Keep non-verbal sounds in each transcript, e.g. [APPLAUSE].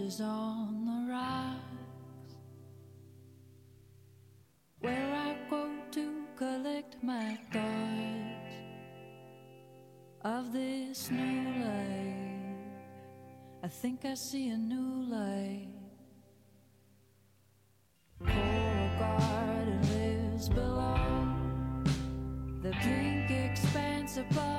crashes on the rocks. Where I go to collect my thoughts of this new life. I think I see a new light. Coral garden lives below. The pink expanse above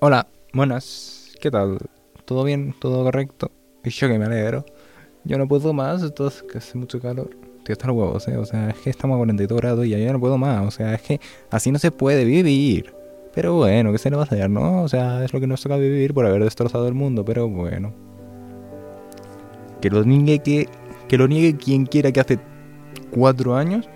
Hola, buenas, ¿qué tal? ¿Todo bien? ¿Todo correcto? Y yo que me alegro. Yo no puedo más, esto es que hace mucho calor. Tío, está los huevos, ¿eh? O sea, es que estamos a 42 grados y yo ya no puedo más. O sea, es que así no se puede vivir. Pero bueno, ¿qué se le va a hacer, no? O sea, es lo que nos toca vivir por haber destrozado el mundo, pero bueno. Que lo niegue, que, que lo niegue quien quiera que hace cuatro años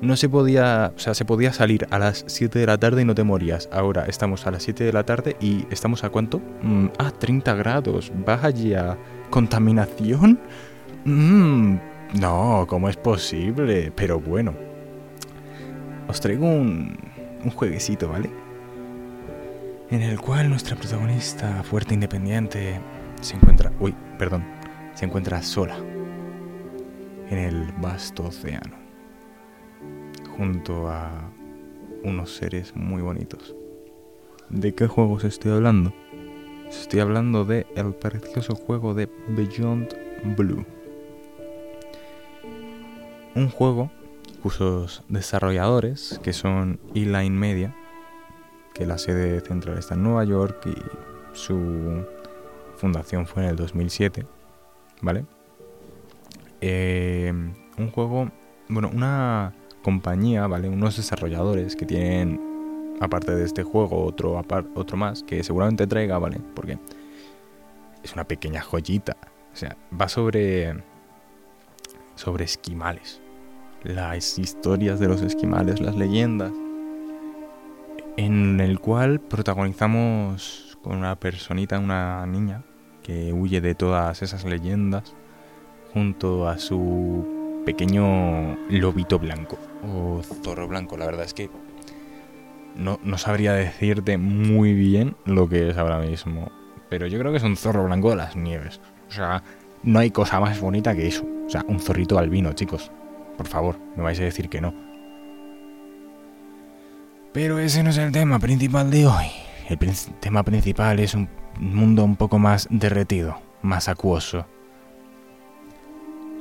no se podía, o sea, se podía salir a las 7 de la tarde y no te morías. Ahora estamos a las 7 de la tarde y estamos a cuánto? Mm, ah, 30 grados. Vaya, contaminación. Mm, no, ¿cómo es posible? Pero bueno. Os traigo un, un jueguecito, ¿vale? En el cual nuestra protagonista, fuerte e independiente, se encuentra... Uy, perdón. Se encuentra sola. En el vasto océano junto a unos seres muy bonitos. ¿De qué juegos estoy hablando? Estoy hablando de el precioso juego de Beyond Blue. Un juego cuyos desarrolladores, que son Eline Media, que la sede central está en Nueva York y su fundación fue en el 2007, ¿vale? Eh, un juego, bueno, una compañía, ¿vale? Unos desarrolladores que tienen, aparte de este juego, otro, otro más, que seguramente traiga, ¿vale? Porque es una pequeña joyita. O sea, va sobre. sobre esquimales. Las historias de los esquimales, las leyendas. En el cual protagonizamos con una personita, una niña, que huye de todas esas leyendas junto a su pequeño lobito blanco o zorro blanco. La verdad es que no, no sabría decirte muy bien lo que es ahora mismo. Pero yo creo que es un zorro blanco de las nieves. O sea, no hay cosa más bonita que eso. O sea, un zorrito albino, chicos. Por favor, me vais a decir que no. Pero ese no es el tema principal de hoy. El tema principal es un mundo un poco más derretido, más acuoso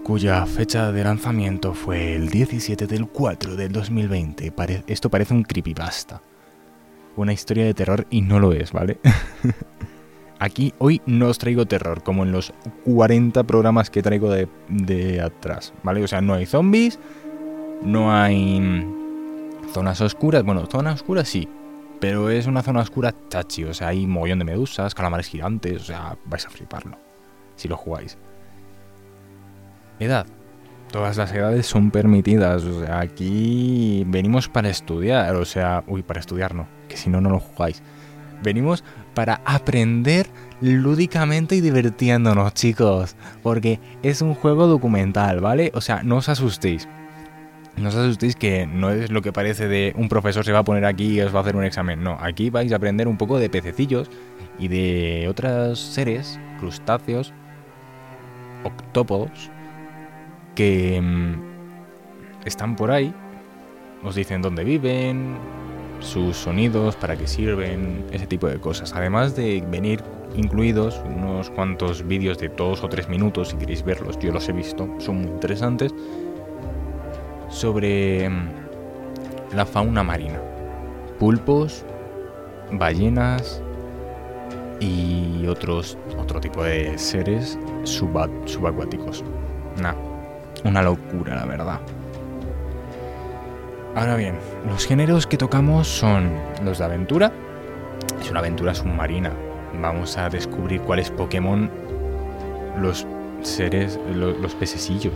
cuya fecha de lanzamiento fue el 17 del 4 del 2020. Pare- esto parece un creepypasta. Una historia de terror y no lo es, ¿vale? [LAUGHS] Aquí hoy no os traigo terror, como en los 40 programas que traigo de, de atrás, ¿vale? O sea, no hay zombies, no hay zonas oscuras. Bueno, zonas oscuras sí, pero es una zona oscura chachi. O sea, hay mogollón de medusas, calamares gigantes, o sea, vais a fliparlo si lo jugáis. Edad. Todas las edades son permitidas. O sea, aquí venimos para estudiar. O sea, uy, para estudiar no, que si no, no lo jugáis. Venimos para aprender lúdicamente y divirtiéndonos, chicos. Porque es un juego documental, ¿vale? O sea, no os asustéis. No os asustéis que no es lo que parece de un profesor se va a poner aquí y os va a hacer un examen. No, aquí vais a aprender un poco de pececillos y de otros seres, crustáceos, octópodos, que mm, están por ahí. Os dicen dónde viven, sus sonidos, para qué sirven, ese tipo de cosas. Además de venir incluidos unos cuantos vídeos de dos o tres minutos, si queréis verlos, yo los he visto, son muy interesantes, sobre mm, la fauna marina. Pulpos, ballenas, y otros otro tipo de seres suba- subacuáticos. Nah, una locura, la verdad. Ahora bien, los géneros que tocamos son los de aventura. Es una aventura submarina. Vamos a descubrir cuáles Pokémon los seres, lo- los pececillos.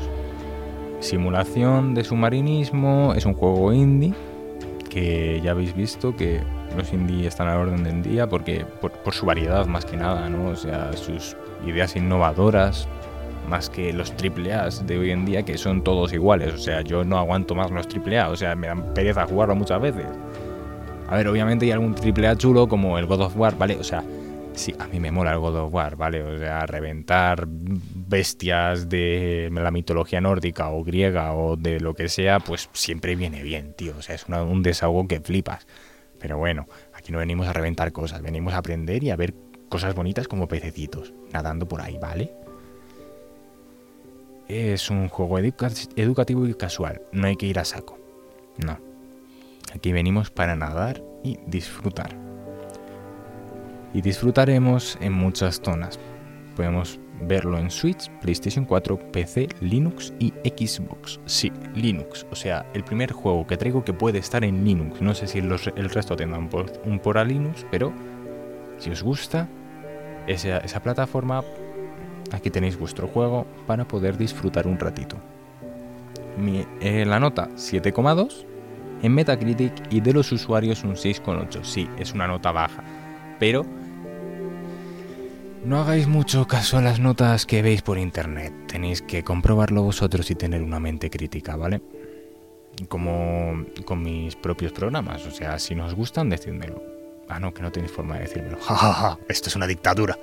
Simulación de submarinismo. Es un juego indie que ya habéis visto que los indie están a la orden del día porque por, por su variedad más que nada, ¿no? O sea, sus ideas innovadoras más que los triple A's de hoy en día que son todos iguales. O sea, yo no aguanto más los triple A, o sea, me dan pereza jugarlo muchas veces. A ver, obviamente hay algún triple A chulo como el God of War, ¿vale? O sea, sí, a mí me mola el God of War, ¿vale? O sea, reventar bestias de la mitología nórdica o griega o de lo que sea, pues siempre viene bien, tío. O sea, es un desahogo que flipas. Pero bueno, aquí no venimos a reventar cosas, venimos a aprender y a ver cosas bonitas como pececitos, nadando por ahí, ¿vale? Es un juego educa- educativo y casual, no hay que ir a saco. No. Aquí venimos para nadar y disfrutar. Y disfrutaremos en muchas zonas. Podemos verlo en Switch, PlayStation 4, PC, Linux y Xbox. Sí, Linux. O sea, el primer juego que traigo que puede estar en Linux. No sé si el resto tendrán un por a Linux, pero si os gusta esa, plataforma, aquí tenéis vuestro juego para poder disfrutar un ratito. Eh, la nota 7,2 en Metacritic y de los usuarios un 6,8. Sí, es una nota baja, pero no hagáis mucho caso a las notas que veis por internet. Tenéis que comprobarlo vosotros y tener una mente crítica, ¿vale? Como con mis propios programas. O sea, si nos gustan, decídmelo. Ah, no, que no tenéis forma de decírmelo. [LAUGHS] Ja, ja, ja, esto es una dictadura.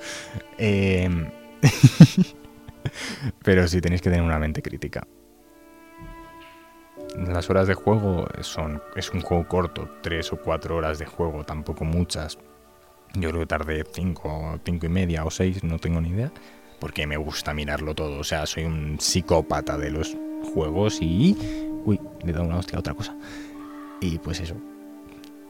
Eh, [LAUGHS] Pero sí tenéis que tener una mente crítica. Las horas de juego son. Es un juego corto, tres o cuatro horas de juego, tampoco muchas. Yo creo que tardé cinco, cinco y media o seis, no tengo ni idea. Porque me gusta mirarlo todo. O sea, soy un psicópata de los juegos y. Uy, le he dado una hostia a otra cosa. Y pues eso.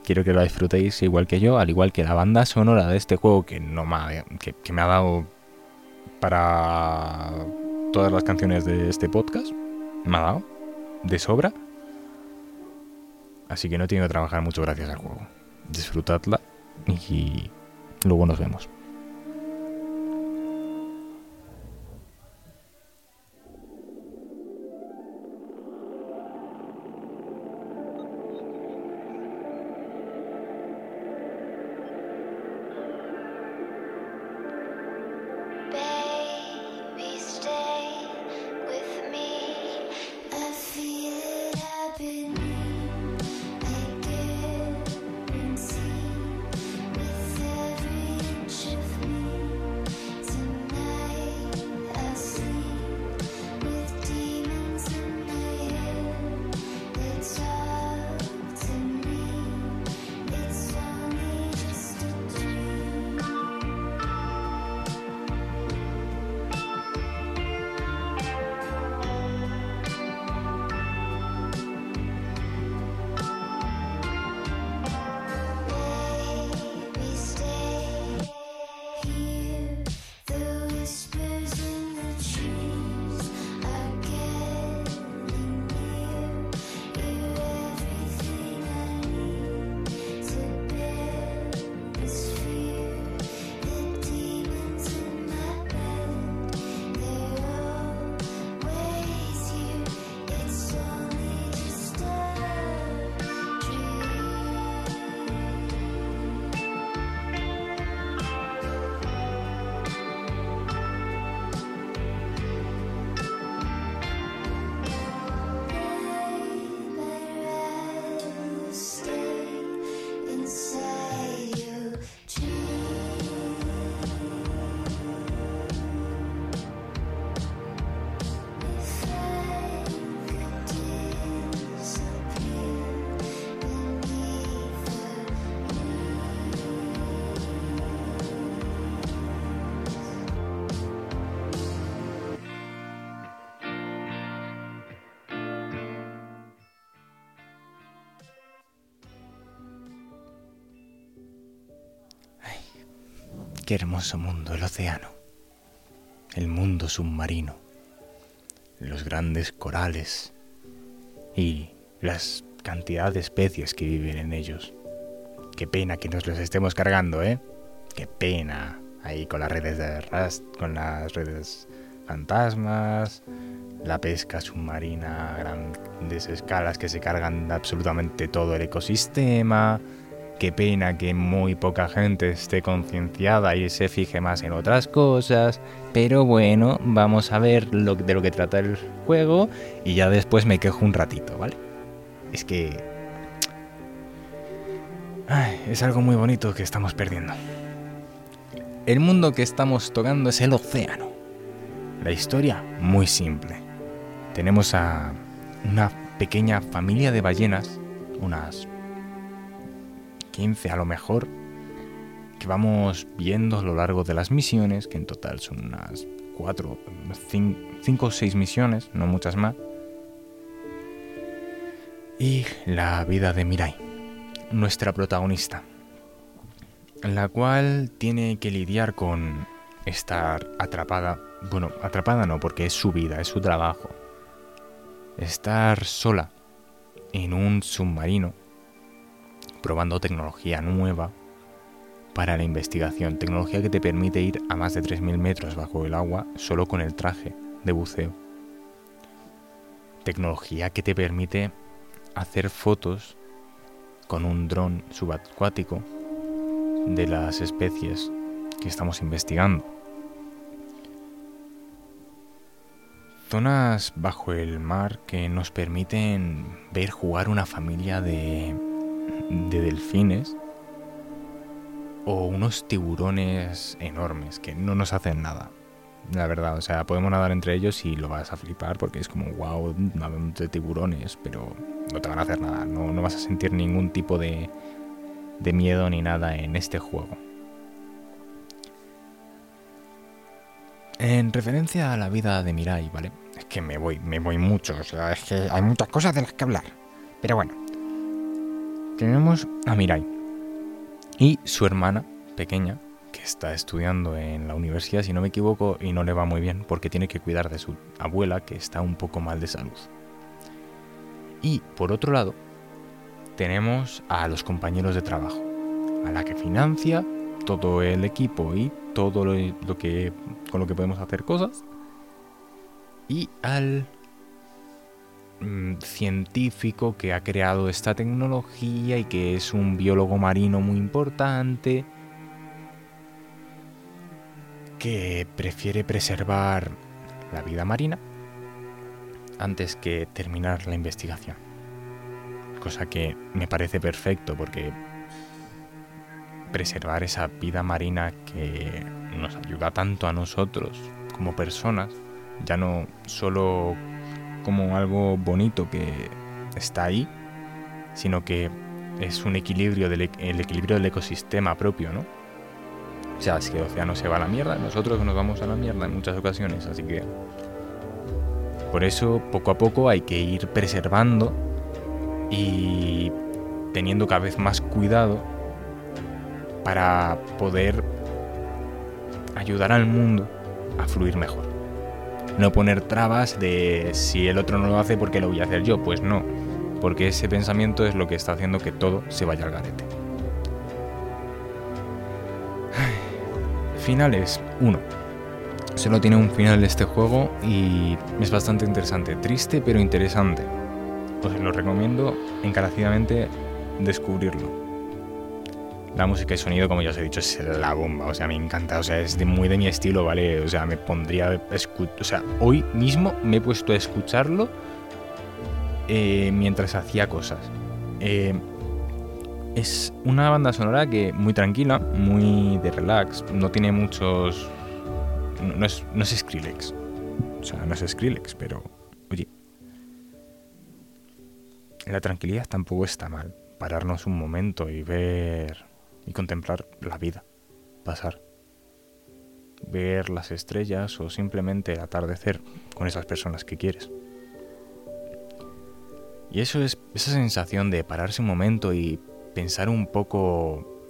Quiero que lo disfrutéis igual que yo, al igual que la banda sonora de este juego que no me ha, que, que me ha dado para todas las canciones de este podcast. Me ha dado de sobra. Así que no he tenido que trabajar mucho gracias al juego. Disfrutadla y luego nos vemos. Qué hermoso mundo, el océano. El mundo submarino. Los grandes corales. Y las cantidad de especies que viven en ellos. Qué pena que nos los estemos cargando, ¿eh? Qué pena. Ahí con las redes de rast con las redes fantasmas, la pesca submarina a grandes escalas que se cargan absolutamente todo el ecosistema. Qué pena que muy poca gente esté concienciada y se fije más en otras cosas. Pero bueno, vamos a ver de lo que trata el juego y ya después me quejo un ratito, ¿vale? Es que... Es algo muy bonito que estamos perdiendo. El mundo que estamos tocando es el océano. La historia muy simple. Tenemos a una pequeña familia de ballenas, unas 15 a lo mejor, que vamos viendo a lo largo de las misiones, que en total son unas 4, 5 o 6 misiones, no muchas más. Y la vida de Mirai, nuestra protagonista, la cual tiene que lidiar con estar atrapada, bueno, atrapada no, porque es su vida, es su trabajo. Estar sola en un submarino probando tecnología nueva para la investigación, tecnología que te permite ir a más de 3.000 metros bajo el agua solo con el traje de buceo. Tecnología que te permite hacer fotos con un dron subacuático de las especies que estamos investigando. Zonas bajo el mar que nos permiten ver jugar una familia de, de delfines o unos tiburones enormes que no nos hacen nada. La verdad, o sea, podemos nadar entre ellos y lo vas a flipar porque es como, wow, nadando de tiburones, pero no te van a hacer nada, no, no vas a sentir ningún tipo de, de miedo ni nada en este juego. En referencia a la vida de Mirai, ¿vale? Es que me voy, me voy mucho, o sea, es que hay muchas cosas de las que hablar. Pero bueno, tenemos a Mirai y su hermana pequeña, que está estudiando en la universidad, si no me equivoco, y no le va muy bien porque tiene que cuidar de su abuela, que está un poco mal de salud. Y por otro lado, tenemos a los compañeros de trabajo, a la que financia todo el equipo y todo lo, que con lo que podemos hacer cosas y al mm, científico que ha creado esta tecnología y que es un biólogo marino muy importante que prefiere preservar la vida marina antes que terminar la investigación. Cosa que me parece perfecto porque preservar esa vida marina que nos ayuda tanto a nosotros como personas, ya no solo como algo bonito que está ahí, sino que es un equilibrio del, el equilibrio del ecosistema propio, ¿no? O sea, si el océano se va a la mierda, nosotros nos vamos a la mierda en muchas ocasiones, así que por eso poco a poco hay que ir preservando y teniendo cada vez más cuidado para poder ayudar al mundo a fluir mejor. No poner trabas de si el otro no lo hace porque lo voy a hacer yo, pues no, porque ese pensamiento es lo que está haciendo que todo se vaya al garete. Finales 1. Solo tiene un final este juego y es bastante interesante, triste pero interesante. Os lo recomiendo encarecidamente descubrirlo. La música y sonido, como ya os he dicho, es la bomba. O sea, me encanta. O sea, es muy de mi estilo, ¿vale? O sea, me pondría. O sea, hoy mismo me he puesto a escucharlo eh, mientras hacía cosas. Eh, es una banda sonora que muy tranquila, muy de relax. No tiene muchos. No es, no es Skrillex. O sea, no es Skrillex, pero. Oye. La tranquilidad tampoco está mal. Pararnos un momento y ver y contemplar la vida pasar. Ver las estrellas o simplemente el atardecer con esas personas que quieres. Y eso es esa sensación de pararse un momento y pensar un poco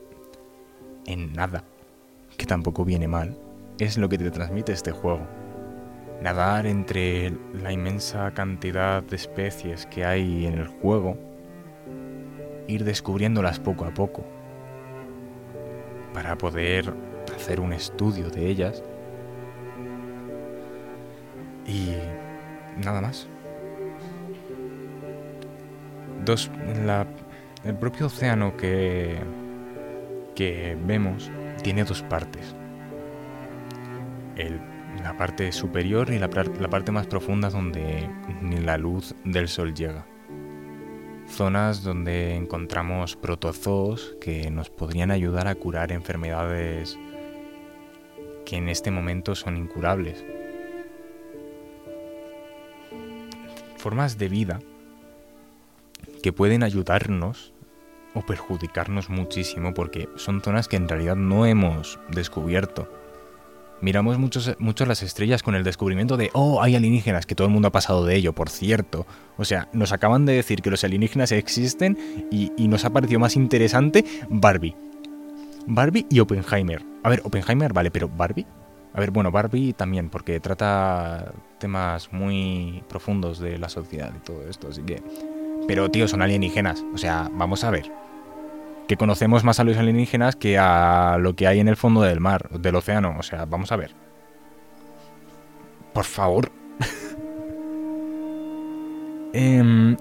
en nada. que tampoco viene mal, es lo que te transmite este juego. Nadar entre la inmensa cantidad de especies que hay en el juego, ir descubriéndolas poco a poco, para poder hacer un estudio de ellas y nada más. Dos, el propio océano que, que vemos tiene dos partes. La parte superior y la, la parte más profunda donde ni la luz del sol llega. Zonas donde encontramos protozoos que nos podrían ayudar a curar enfermedades que en este momento son incurables. Formas de vida que pueden ayudarnos o perjudicarnos muchísimo porque son zonas que en realidad no hemos descubierto. Miramos muchos, mucho las estrellas con el descubrimiento de, oh, hay alienígenas, que todo el mundo ha pasado de ello, por cierto. O sea, nos acaban de decir que los alienígenas existen y, y nos ha parecido más interesante Barbie. Barbie y Oppenheimer. A ver, Oppenheimer vale, pero Barbie. A ver, bueno, Barbie también, porque trata temas muy profundos de la sociedad y todo esto, así que... Pero, tío, son alienígenas. O sea, vamos a ver. Que conocemos más a los alienígenas que a lo que hay en el fondo del mar, del océano. O sea, vamos a ver. Por favor. [LAUGHS] Em,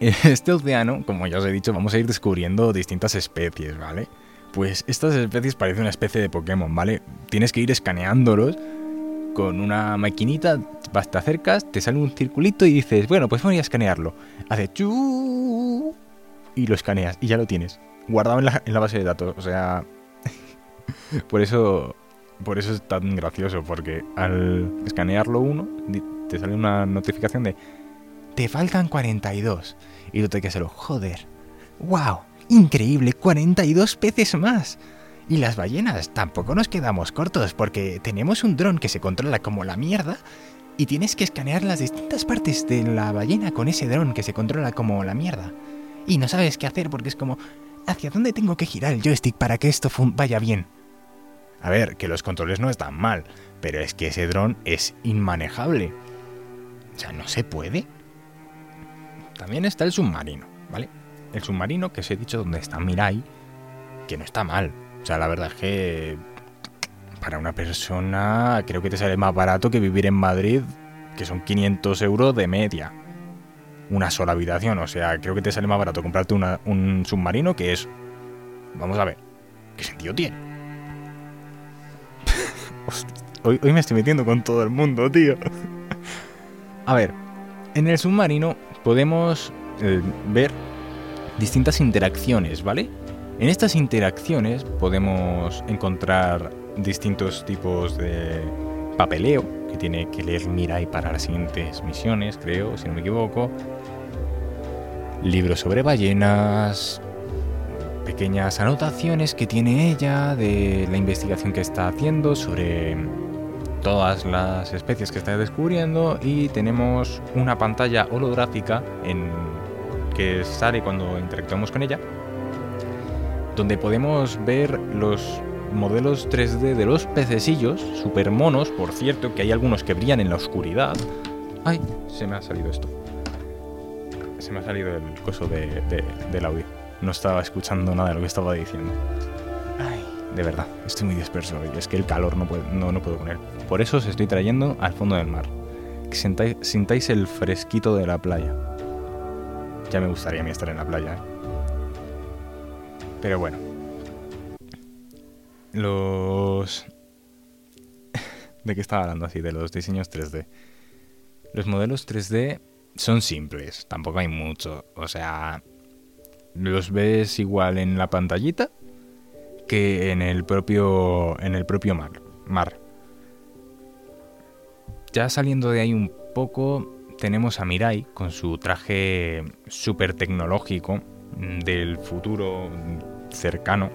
[LAUGHS] este océano, como ya os he dicho, vamos a ir descubriendo distintas especies, ¿vale? Pues estas especies parecen una especie de Pokémon, ¿vale? Tienes que ir escaneándolos con una maquinita, vas, te acercas, te sale un circulito y dices, bueno, pues voy a escanearlo. Hace chu y lo escaneas y ya lo tienes. Guardado en la, base de datos. O sea. [LAUGHS] por eso. Por eso es tan gracioso. Porque al escanearlo uno, te sale una notificación de. Te faltan 42. Y tú te quedas solo, joder. ¡Wow! Increíble, 42 peces más. Y las ballenas, tampoco nos quedamos cortos porque tenemos un dron que se controla como la mierda y tienes que escanear las distintas partes de la ballena con ese dron que se controla como la mierda. Y no sabes qué hacer porque es como, ¿hacia dónde tengo que girar el joystick para que esto vaya bien? A ver, que los controles no están mal, pero es que ese dron es inmanejable. O sea, no se puede. También está el submarino, ¿vale? El submarino que os he dicho donde está Mirai, que no está mal. O sea, la verdad es que para una persona creo que te sale más barato que vivir en Madrid, que son 500 euros de media. Una sola habitación, o sea, creo que te sale más barato comprarte una- un submarino que es... Vamos a ver, ¿qué sentido tiene? [LAUGHS] Hoy me estoy metiendo con todo el mundo, tío. a ver, en el submarino podemos eh, ver distintas interacciones, ¿vale? En estas interacciones podemos encontrar distintos tipos de papeleo que tiene que leer Mirai para las siguientes misiones, creo, si no me equivoco. Libros sobre ballenas, pequeñas anotaciones que tiene ella de la investigación que está haciendo sobre todas las especies que está descubriendo y tenemos una pantalla holográfica en que sale cuando interactuamos con ella donde podemos ver los modelos 3D de los pececillos, super monos, por cierto, que hay algunos que brillan en la oscuridad. Ay, se me ha salido esto. Se me ha salido el coso de, de- del audio. No estaba escuchando nada de lo que estaba diciendo. Ay, de verdad, estoy muy disperso hoy. Es que el calor no puedo, no, no puedo con él. Por eso os estoy trayendo al fondo del mar. Que sintáis, sintáis el fresquito de la playa. Ya me gustaría a mí estar en la playa, ¿eh? Pero bueno. Los... [LAUGHS] ¿De qué estaba hablando así? De los diseños 3D. Los modelos 3D son simples, tampoco hay mucho. O sea, los ves igual en la pantallita que en el propio, en el propio mar. mar. Ya saliendo de ahí un poco, tenemos a Mirai con su traje súper tecnológico del futuro cercano,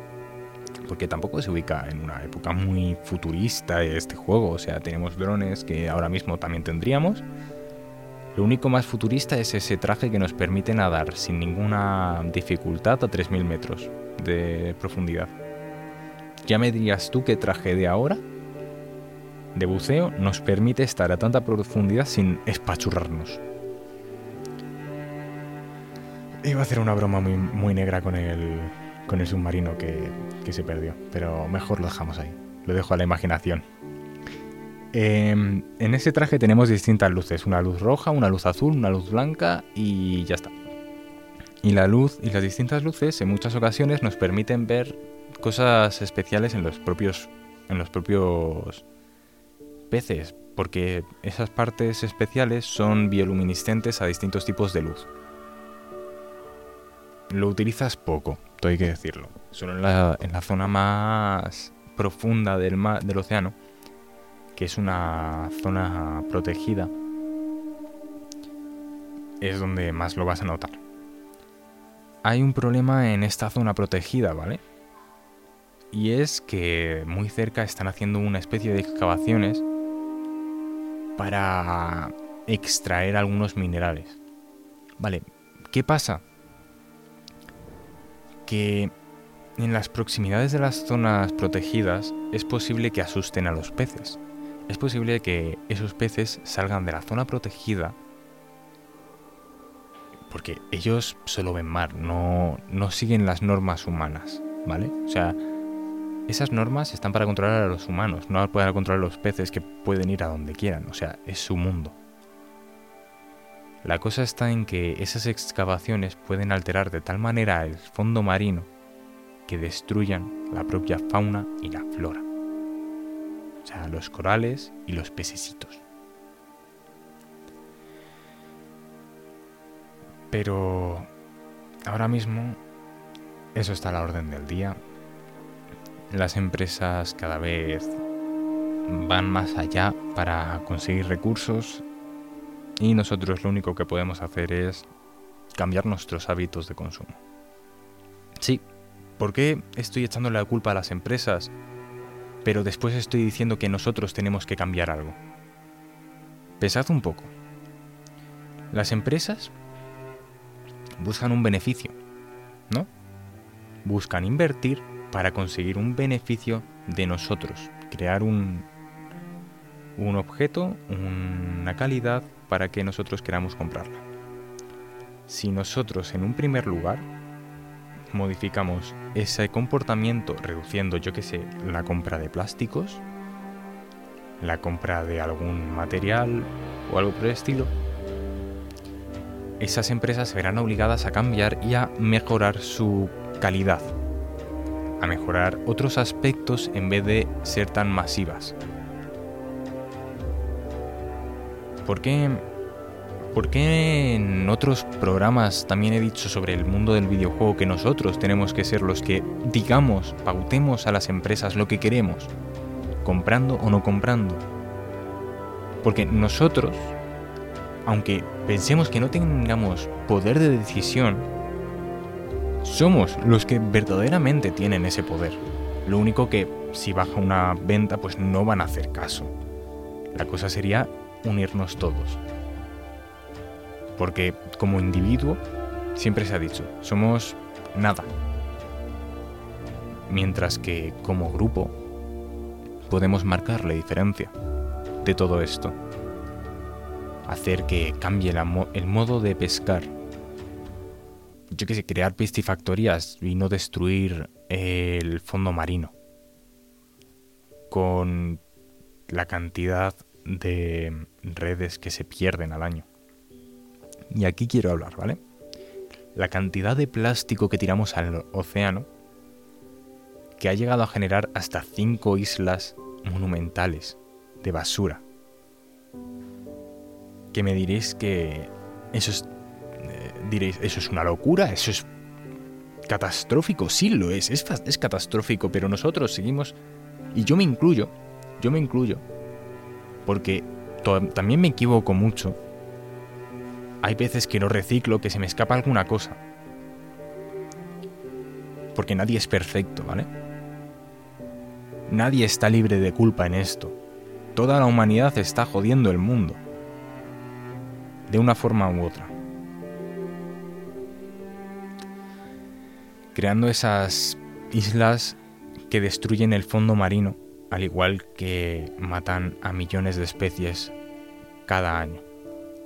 porque tampoco se ubica en una época muy futurista este juego, o sea, tenemos drones que ahora mismo también tendríamos. Lo único más futurista es ese traje que nos permite nadar sin ninguna dificultad a 3.000 metros de profundidad. Ya me dirías tú qué traje de ahora de buceo nos permite estar a tanta profundidad sin espachurrarnos. Iba a hacer una broma muy, muy negra con el, con el submarino que, que se perdió, pero mejor lo dejamos ahí. Lo dejo a la imaginación. Em, en ese traje tenemos distintas luces, una luz roja, una luz azul, una luz blanca y ya está. Y la luz y las distintas luces en muchas ocasiones nos permiten ver cosas especiales en los propios en los propios peces, porque esas partes especiales son bioluminiscentes a distintos tipos de luz. Lo utilizas poco, todo hay que decirlo. Solo en la, zona más profunda del, del océano, que es una zona protegida, es donde más lo vas a notar. Hay un problema en esta zona protegida, ¿vale? Y es que muy cerca están haciendo una especie de excavaciones para extraer algunos minerales. Vale, ¿qué pasa? Que en las proximidades de las zonas protegidas es posible que asusten a los peces. Es posible que esos peces salgan de la zona protegida porque ellos solo ven mar, no, no siguen las normas humanas, ¿vale? O sea, esas normas están para controlar a los humanos, no para controlar a los peces que pueden ir a donde quieran, o sea, es su mundo. La cosa está en que esas excavaciones pueden alterar de tal manera el fondo marino que destruyan la propia fauna y la flora. O sea, los corales y los pececitos. Pero ahora mismo eso está a la orden del día. Las empresas cada vez van más allá para conseguir recursos y nosotros lo único que podemos hacer es cambiar nuestros hábitos de consumo. Sí, ¿por qué estoy echando la culpa a las empresas, pero después estoy diciendo que nosotros tenemos que cambiar algo? Pensad un poco. Las empresas buscan un beneficio, ¿no? Buscan invertir para conseguir un beneficio de nosotros, crear un, un objeto, una calidad para que nosotros queramos comprarla. Si nosotros en un primer lugar modificamos ese comportamiento reduciendo, yo que sé, la compra de plásticos, la compra de algún material o algo por el estilo, esas empresas se verán obligadas a cambiar y a mejorar su calidad, a mejorar otros aspectos en vez de ser tan masivas. ¿Por qué, ¿Por qué en otros programas también he dicho sobre el mundo del videojuego que nosotros tenemos que ser los que digamos, pautemos a las empresas lo que queremos, comprando o no comprando? Porque nosotros, aunque pensemos que no tengamos poder de decisión, somos los que verdaderamente tienen ese poder. Lo único que si baja una venta pues no van a hacer caso. La cosa sería unirnos todos. Porque como individuo, siempre se ha dicho, somos nada. Mientras que como grupo podemos marcar la diferencia de todo esto. Hacer que cambie el modo de pescar. Yo que sé, crear piscifactorías y no destruir el fondo marino. Con la cantidad de redes que se pierden al año. Y aquí quiero hablar, ¿vale? La cantidad de plástico que tiramos al océano, que ha llegado a generar hasta 5 islas monumentales de basura. Que me diréis que eso es... eh, diréis, eso es una locura, eso es catastrófico, sí lo es, es, es catastrófico, pero nosotros seguimos, y yo me incluyo, yo me incluyo, porque también me equivoco mucho. Hay veces que no reciclo, que se me escapa alguna cosa. Porque nadie es perfecto, ¿vale? Nadie está libre de culpa en esto. Toda la humanidad está jodiendo el mundo. De una forma u otra. Creando esas islas que destruyen el fondo marino, al igual que matan a millones de especies cada año.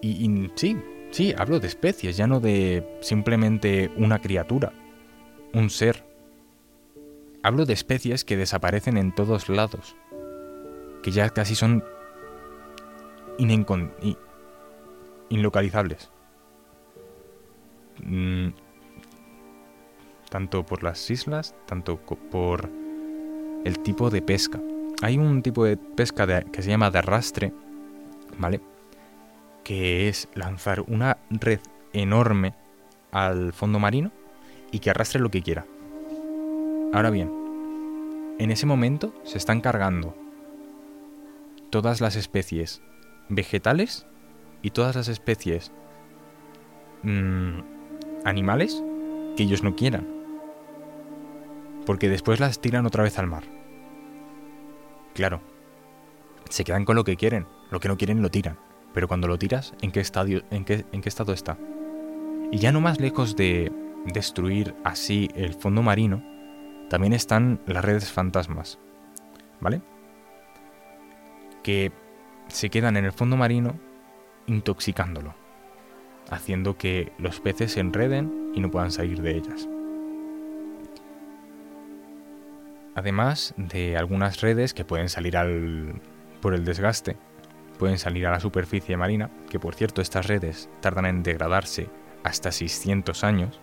Y, sí, sí, hablo de especies, ya no de simplemente una criatura, un ser. Hablo de especies que desaparecen en todos lados, que ya casi son inlocalizables. Mm, tanto por las islas, tanto por el tipo de pesca. Hay un tipo de pesca que se llama de arrastre, ¿vale? Que es lanzar una red enorme al fondo marino y que arrastre lo que quiera. Ahora bien, en ese momento se están cargando todas las especies vegetales y todas las especies mm, animales que ellos no quieran. Porque después las tiran otra vez al mar. Claro, se quedan con lo que quieren, lo que no quieren lo tiran. Pero cuando lo tiras, ¿en qué, en qué estado está? Y ya no más lejos de destruir así el fondo marino, también están las redes fantasmas, ¿vale? Que se quedan en el fondo marino intoxicándolo, haciendo que los peces se enreden y no puedan salir de ellas. Además de algunas redes que pueden salir al, por el desgaste, pueden salir a la superficie marina, que por cierto estas redes tardan en degradarse hasta 600 años.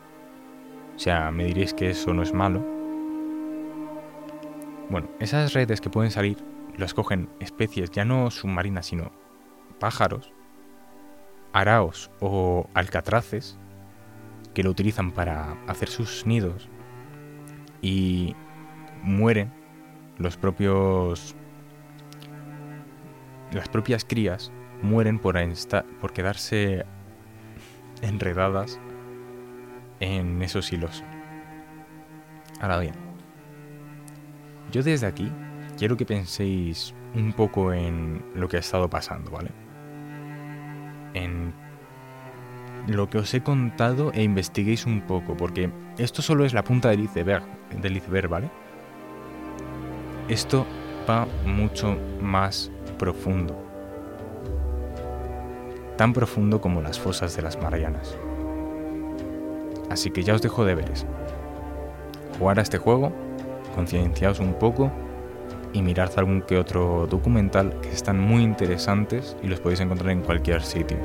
O sea, me diréis que eso no es malo. Bueno, esas redes que pueden salir las cogen especies ya no submarinas, sino pájaros, araos o alcatraces, que lo utilizan para hacer sus nidos y mueren los propios las propias crías mueren por, por quedarse enredadas en esos hilos. Ahora bien, yo desde aquí quiero que penséis un poco en lo que ha estado pasando, ¿vale? En lo que os he contado e investiguéis un poco, porque esto solo es la punta del iceberg, del iceberg, ¿vale? Esto va mucho más profundo. Tan profundo como las fosas de las Marianas. Así que ya os dejo deberes. Jugar a este juego, concienciaos un poco y mirad algún que otro documental que están muy interesantes y los podéis encontrar en cualquier sitio.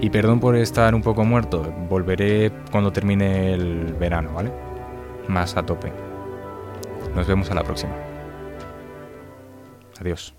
Y perdón por estar un poco muerto, volveré cuando termine el verano, ¿vale? Más a tope. Nos vemos a la próxima. Adiós.